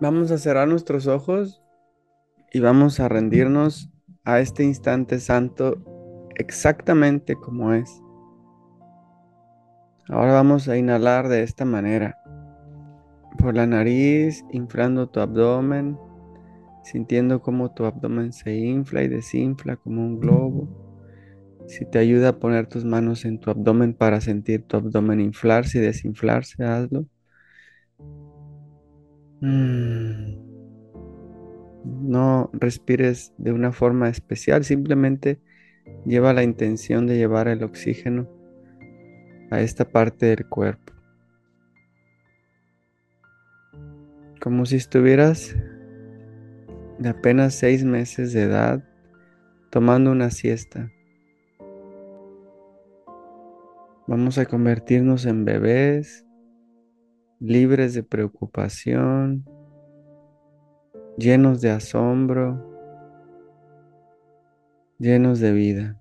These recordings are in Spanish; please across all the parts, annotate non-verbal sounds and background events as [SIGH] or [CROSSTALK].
Vamos a cerrar nuestros ojos y vamos a rendirnos a este instante santo exactamente como es. Ahora vamos a inhalar de esta manera. Por la nariz, inflando tu abdomen, sintiendo cómo tu abdomen se infla y desinfla como un globo. Si te ayuda a poner tus manos en tu abdomen para sentir tu abdomen inflarse y desinflarse, hazlo. Mm. No respires de una forma especial, simplemente lleva la intención de llevar el oxígeno a esta parte del cuerpo. Como si estuvieras de apenas seis meses de edad tomando una siesta. Vamos a convertirnos en bebés libres de preocupación, llenos de asombro, llenos de vida.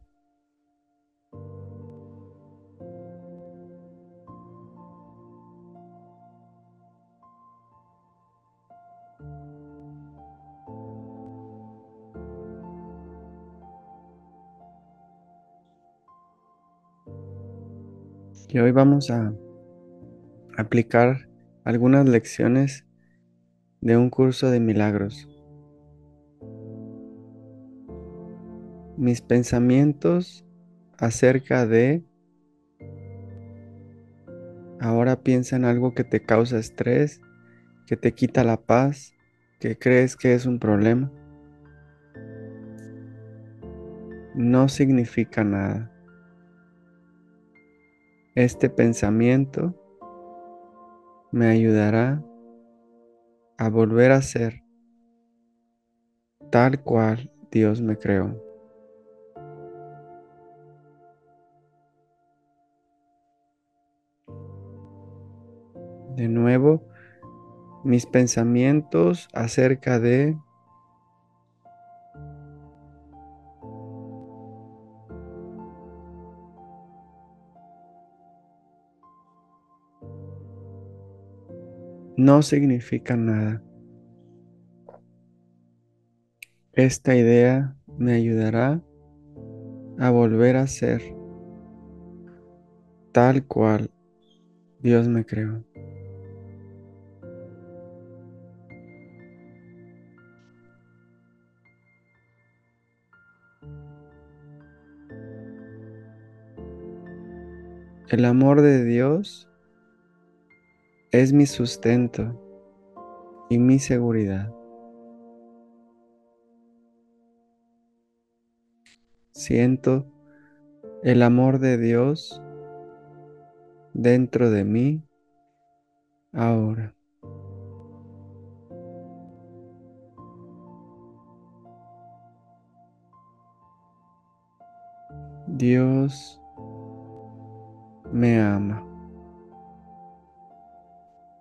Y hoy vamos a aplicar algunas lecciones de un curso de milagros. Mis pensamientos acerca de... Ahora piensa en algo que te causa estrés, que te quita la paz, que crees que es un problema. No significa nada. Este pensamiento me ayudará a volver a ser tal cual Dios me creó. De nuevo, mis pensamientos acerca de no significa nada. Esta idea me ayudará a volver a ser tal cual Dios me creó. El amor de Dios es mi sustento y mi seguridad. Siento el amor de Dios dentro de mí ahora. Dios me ama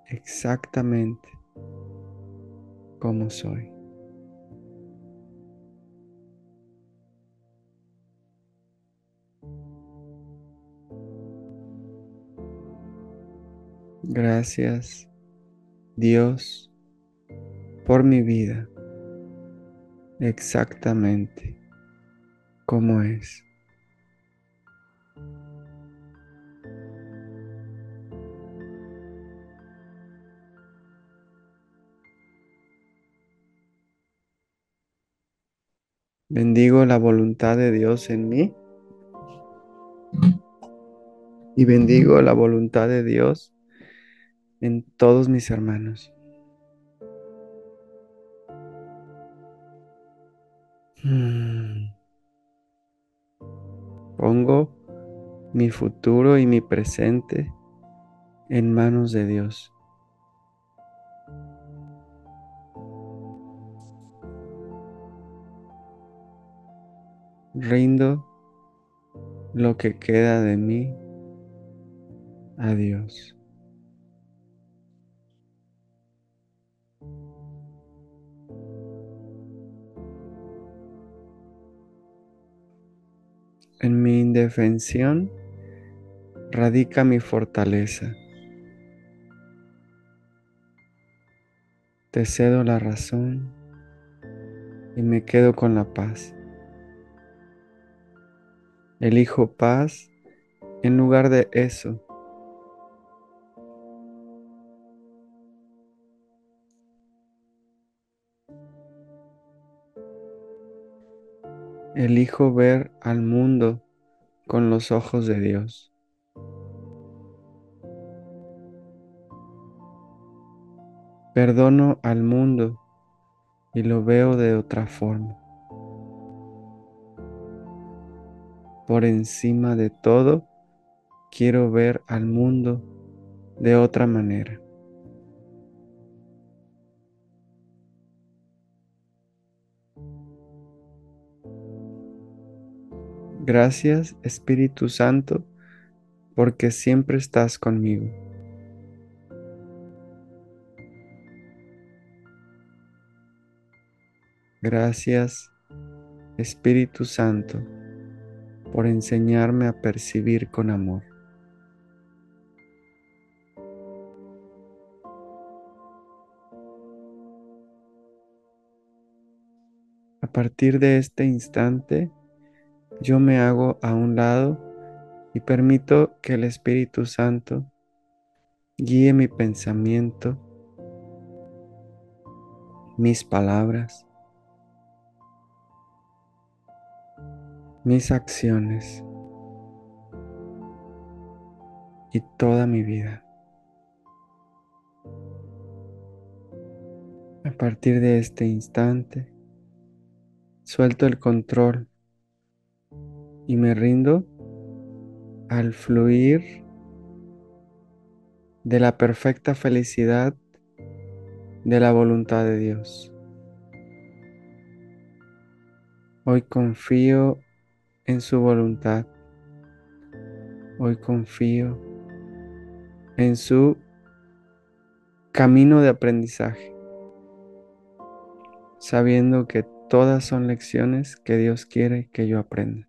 exactamente como soy. Gracias, Dios, por mi vida, exactamente como es. Bendigo la voluntad de Dios en mí y bendigo la voluntad de Dios en todos mis hermanos. Hmm. Pongo mi futuro y mi presente en manos de Dios. Rindo lo que queda de mí a Dios. En mi indefensión radica mi fortaleza. te cedo la razón y me quedo con la paz. Elijo paz en lugar de eso. Elijo ver al mundo con los ojos de Dios. Perdono al mundo y lo veo de otra forma. Por encima de todo, quiero ver al mundo de otra manera. Gracias Espíritu Santo, porque siempre estás conmigo. Gracias Espíritu Santo por enseñarme a percibir con amor. A partir de este instante, yo me hago a un lado y permito que el Espíritu Santo guíe mi pensamiento, mis palabras, mis acciones y toda mi vida. A partir de este instante, suelto el control y me rindo al fluir de la perfecta felicidad de la voluntad de Dios. Hoy confío en su voluntad. Hoy confío en su camino de aprendizaje, sabiendo que todas son lecciones que Dios quiere que yo aprenda.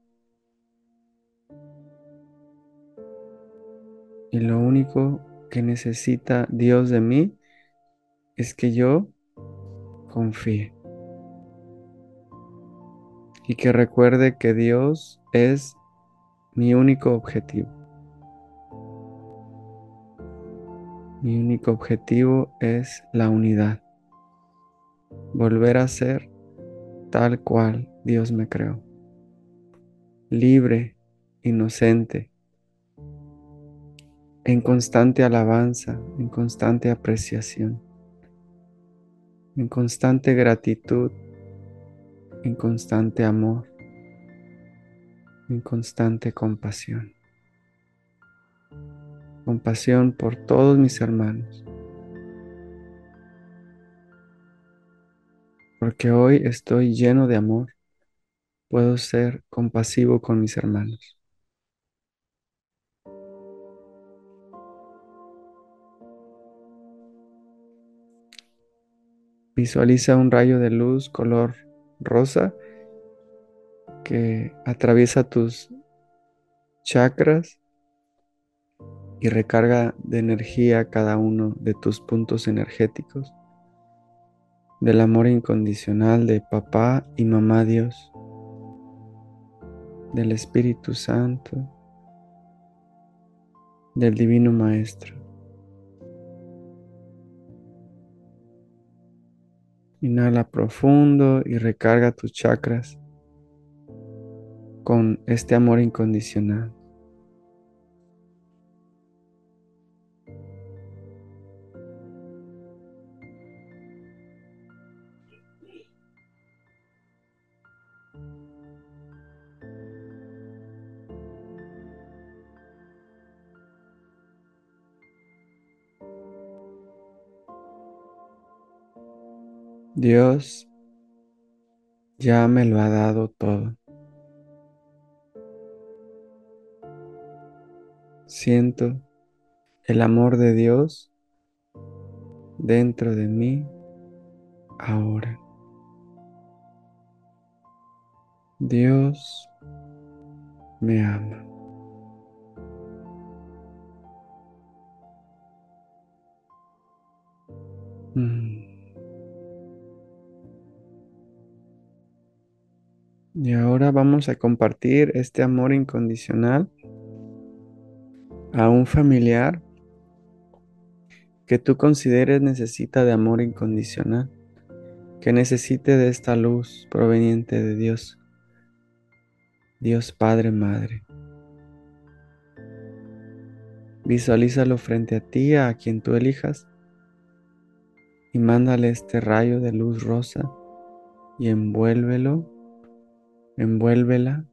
Y lo único que necesita Dios de mí es que yo confíe y que recuerde que Dios es mi único objetivo. Mi único objetivo es la unidad, volver a ser tal cual Dios me creó, libre, inocente, en constante alabanza, en constante apreciación, en constante gratitud en constante amor, en constante compasión. Compasión por todos mis hermanos. Porque hoy estoy lleno de amor, puedo ser compasivo con mis hermanos. Visualiza un rayo de luz color rosa que atraviesa tus chakras y recarga de energía cada uno de tus puntos energéticos, del amor incondicional de papá y mamá Dios, del Espíritu Santo, del Divino Maestro. Inhala profundo y recarga tus chakras con este amor incondicional. Dios ya me lo ha dado todo. Siento el amor de Dios dentro de mí ahora. Dios me ama. Mm. Y ahora vamos a compartir este amor incondicional a un familiar que tú consideres necesita de amor incondicional, que necesite de esta luz proveniente de Dios, Dios Padre, Madre. Visualízalo frente a ti, a quien tú elijas, y mándale este rayo de luz rosa y envuélvelo, envuélvela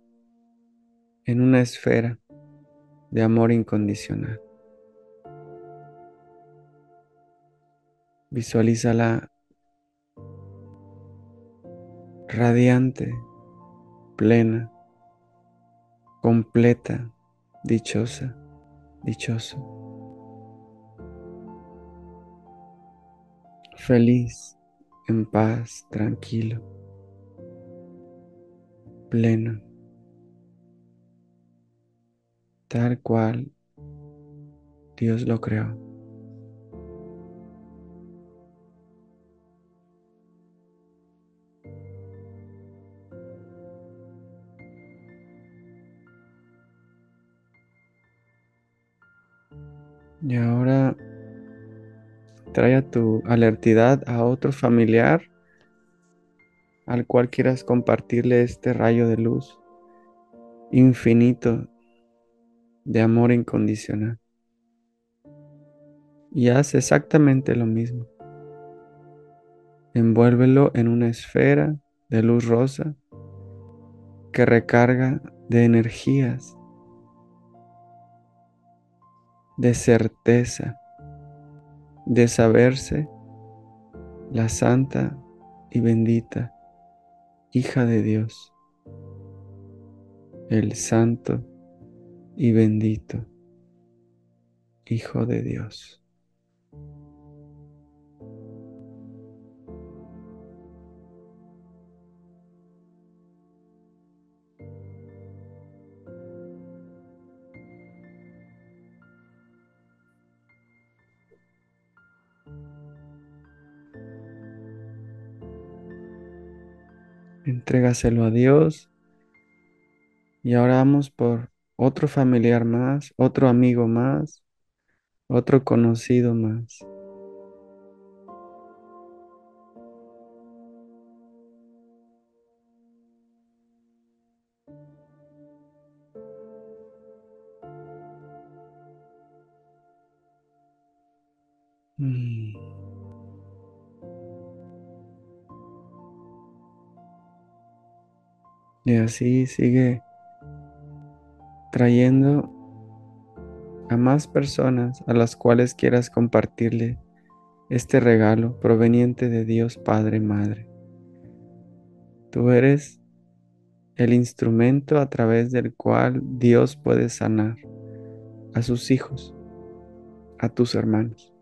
en una esfera de amor incondicional. Visualízala radiante, plena, completa, dichosa, dichoso, feliz, en paz, tranquilo, pleno, tal cual Dios lo creó. Y ahora trae a tu alertidad a otro familiar al cual quieras compartirle este rayo de luz infinito de amor incondicional. Y haz exactamente lo mismo. Envuélvelo en una esfera de luz rosa que recarga de energías de certeza, de saberse la santa y bendita hija de Dios, el santo y bendito Hijo de Dios. Entrégaselo a Dios. Y ahora vamos por otro familiar más, otro amigo más, otro conocido más. Mm. Y así sigue trayendo a más personas a las cuales quieras compartirle este regalo proveniente de Dios Padre Madre. Tú eres el instrumento a través del cual Dios puede sanar a sus hijos, a tus hermanos.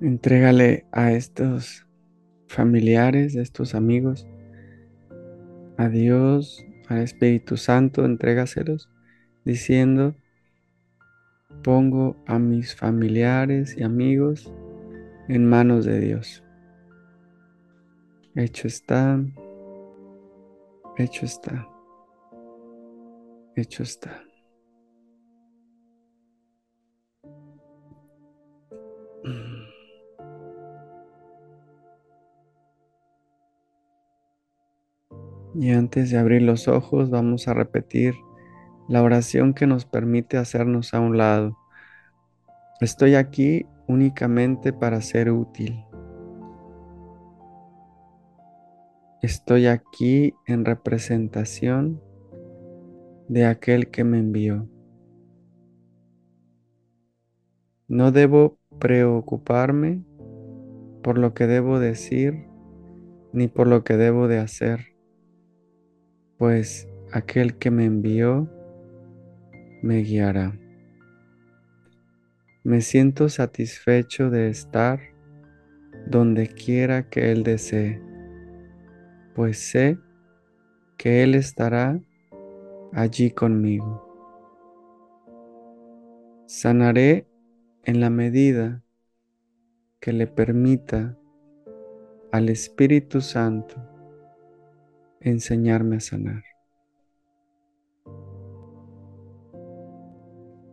Entrégale a estos familiares, a estos amigos, a Dios, al Espíritu Santo, entrégaselos diciendo, pongo a mis familiares y amigos en manos de Dios. Hecho está, hecho está, hecho está. Y antes de abrir los ojos vamos a repetir la oración que nos permite hacernos a un lado. Estoy aquí únicamente para ser útil. Estoy aquí en representación de aquel que me envió. No debo preocuparme por lo que debo decir ni por lo que debo de hacer, pues aquel que me envió me guiará. Me siento satisfecho de estar donde quiera que Él desee pues sé que Él estará allí conmigo. Sanaré en la medida que le permita al Espíritu Santo enseñarme a sanar.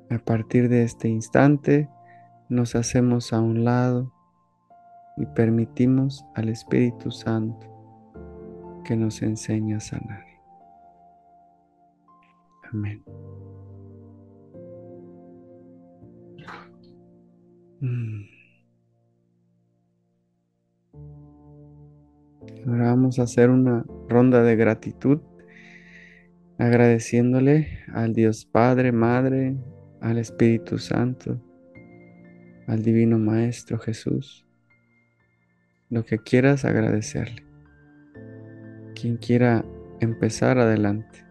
A partir de este instante nos hacemos a un lado y permitimos al Espíritu Santo que nos enseña a sanar. Amén. Mm. Ahora vamos a hacer una ronda de gratitud, agradeciéndole al Dios Padre, Madre, al Espíritu Santo, al Divino Maestro Jesús, lo que quieras agradecerle. Quien quiera empezar, adelante.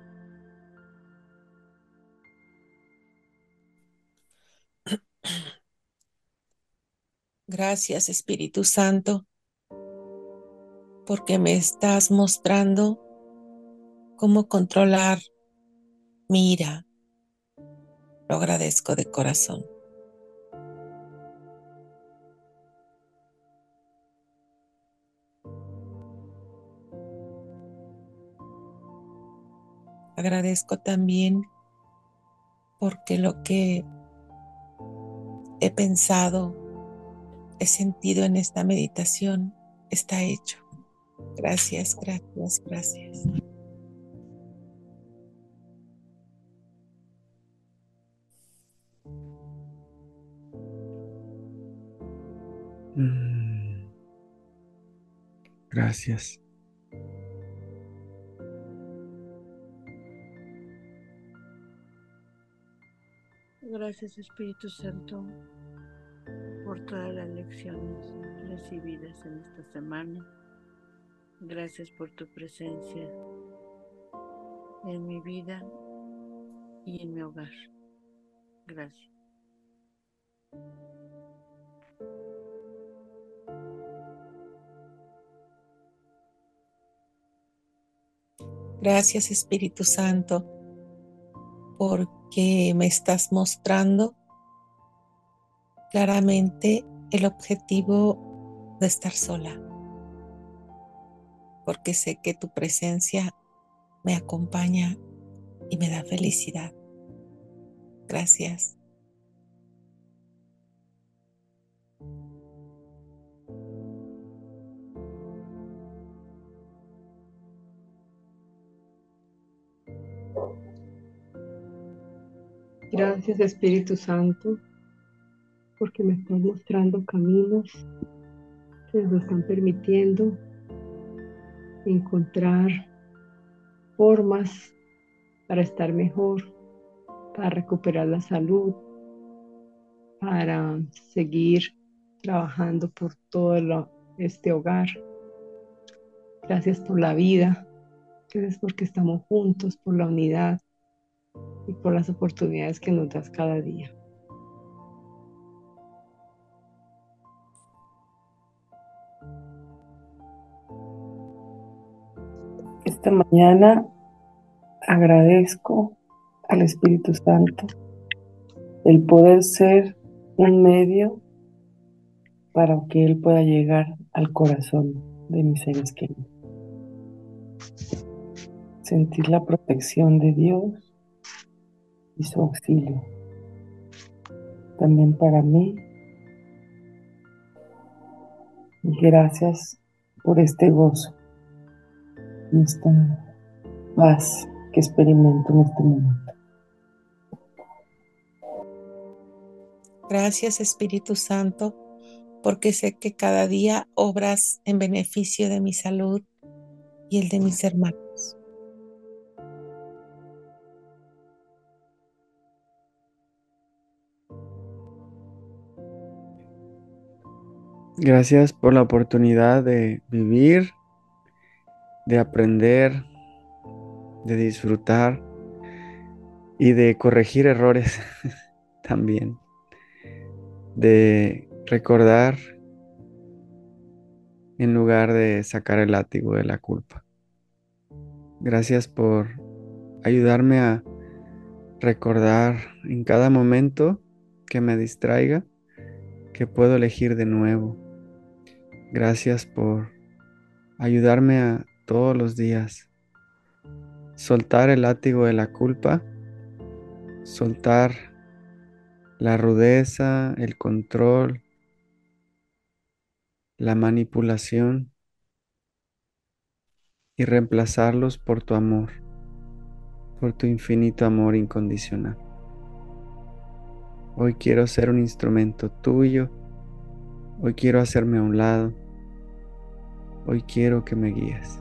Gracias Espíritu Santo, porque me estás mostrando cómo controlar mi ira. Lo agradezco de corazón. Agradezco también porque lo que he pensado, he sentido en esta meditación está hecho. Gracias, gracias, gracias. Mm. Gracias. Gracias Espíritu Santo por todas las lecciones recibidas en esta semana. Gracias por tu presencia en mi vida y en mi hogar. Gracias. Gracias Espíritu Santo por que me estás mostrando claramente el objetivo de estar sola, porque sé que tu presencia me acompaña y me da felicidad. Gracias. Gracias Espíritu Santo, porque me estás mostrando caminos que nos están permitiendo encontrar formas para estar mejor, para recuperar la salud, para seguir trabajando por todo este hogar. Gracias por la vida, gracias porque estamos juntos, por la unidad, y por las oportunidades que nos das cada día. Esta mañana agradezco al Espíritu Santo el poder ser un medio para que Él pueda llegar al corazón de mis seres queridos. Sentir la protección de Dios y su auxilio. También para mí. Y gracias por este gozo, esta paz que experimento en este momento. Gracias Espíritu Santo, porque sé que cada día obras en beneficio de mi salud y el de mis hermanos. Gracias por la oportunidad de vivir, de aprender, de disfrutar y de corregir errores [LAUGHS] también, de recordar en lugar de sacar el látigo de la culpa. Gracias por ayudarme a recordar en cada momento que me distraiga que puedo elegir de nuevo Gracias por ayudarme a todos los días soltar el látigo de la culpa, soltar la rudeza, el control, la manipulación y reemplazarlos por tu amor, por tu infinito amor incondicional. Hoy quiero ser un instrumento tuyo Hoy quiero hacerme a un lado. Hoy quiero que me guíes.